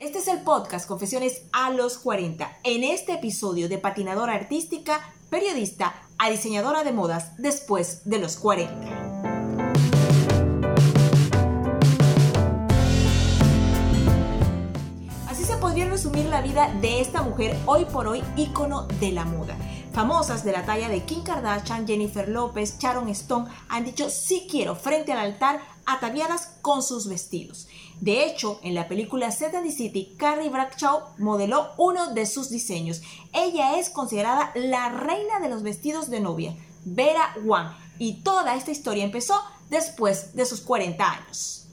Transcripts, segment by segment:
Este es el podcast Confesiones a los 40. En este episodio de patinadora artística, periodista a diseñadora de modas después de los 40. podría resumir la vida de esta mujer hoy por hoy ícono de la moda. Famosas de la talla de Kim Kardashian, Jennifer López, Sharon Stone han dicho sí quiero frente al altar ataviadas con sus vestidos. De hecho, en la película Set and the City, Carrie Bradshaw modeló uno de sus diseños. Ella es considerada la reina de los vestidos de novia, Vera Wang, y toda esta historia empezó después de sus 40 años.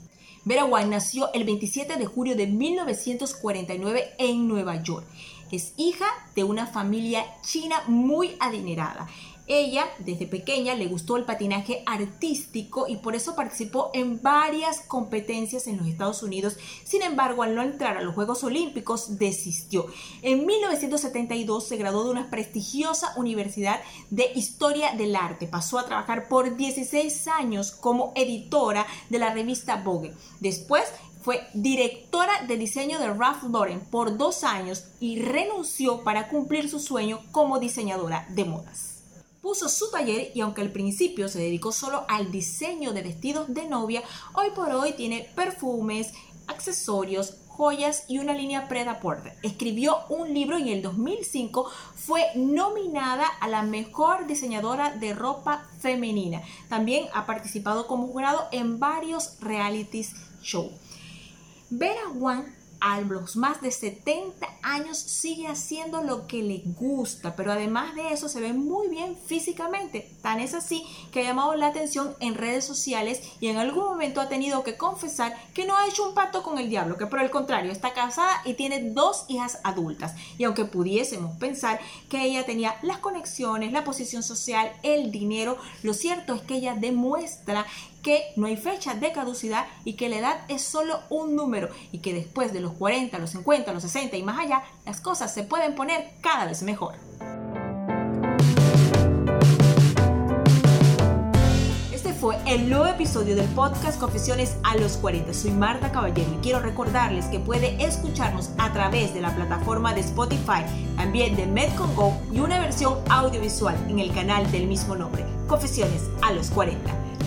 Vera nació el 27 de julio de 1949 en Nueva York. Es hija de una familia china muy adinerada. Ella, desde pequeña, le gustó el patinaje artístico y por eso participó en varias competencias en los Estados Unidos. Sin embargo, al no entrar a los Juegos Olímpicos, desistió. En 1972 se graduó de una prestigiosa universidad de Historia del Arte. Pasó a trabajar por 16 años como editora de la revista Vogue. Después fue directora de diseño de Ralph Lauren por dos años y renunció para cumplir su sueño como diseñadora de modas puso su taller y aunque al principio se dedicó solo al diseño de vestidos de novia, hoy por hoy tiene perfumes, accesorios, joyas y una línea preda porter. Escribió un libro y en el 2005 fue nominada a la mejor diseñadora de ropa femenina. También ha participado como jurado en varios reality shows. Vera Wang a los más de 70 años sigue haciendo lo que le gusta, pero además de eso se ve muy bien físicamente. Tan es así que ha llamado la atención en redes sociales y en algún momento ha tenido que confesar que no ha hecho un pacto con el diablo, que por el contrario está casada y tiene dos hijas adultas. Y aunque pudiésemos pensar que ella tenía las conexiones, la posición social, el dinero, lo cierto es que ella demuestra que no hay fecha de caducidad y que la edad es solo un número y que después de los 40, los 50, los 60 y más allá, las cosas se pueden poner cada vez mejor. Este fue el nuevo episodio del podcast Confesiones a los 40. Soy Marta Caballero y quiero recordarles que puede escucharnos a través de la plataforma de Spotify, también de Medcon Go y una versión audiovisual en el canal del mismo nombre, Confesiones a los 40.